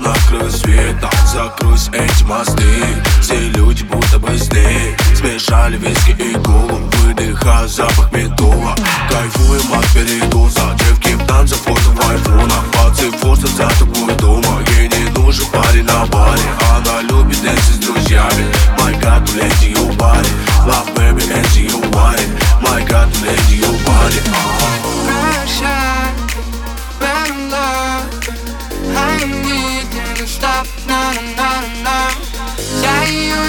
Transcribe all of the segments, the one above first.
на краю света Закройсь эти мосты. Все люди будто бы здесь Смешали виски и колу Выдыхая запах металла Кайфуем от передоза Девки в танце фото в айфонах. Пацы форса за тобой дома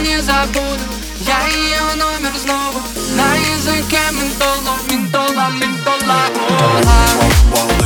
не забуду, я ее номер снова На языке ментола, ментола, ментола Ола.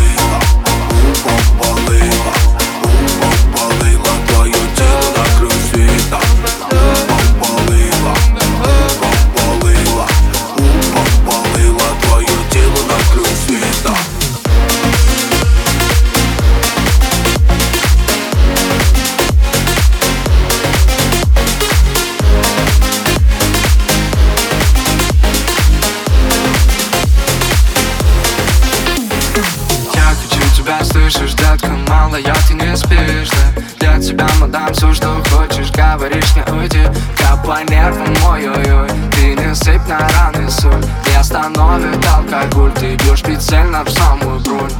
Слышишь, детка, мало, я ты не спишь, да Для тебя, мадам, все, что хочешь, говоришь, не уйди. Я по нервам, ой-ой-ой, ты не сыпь на раны соль. Не остановит алкоголь, ты бьешь прицельно в самую бронь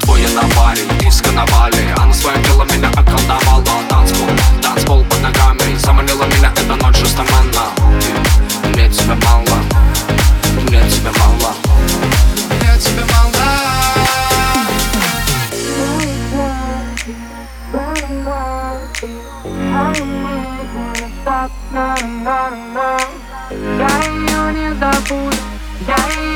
Твоя на баре, диско на бале Она своим телом меня околдовала Танцпол, танцпол под ногами Заманила меня Я ее не забуду, я ее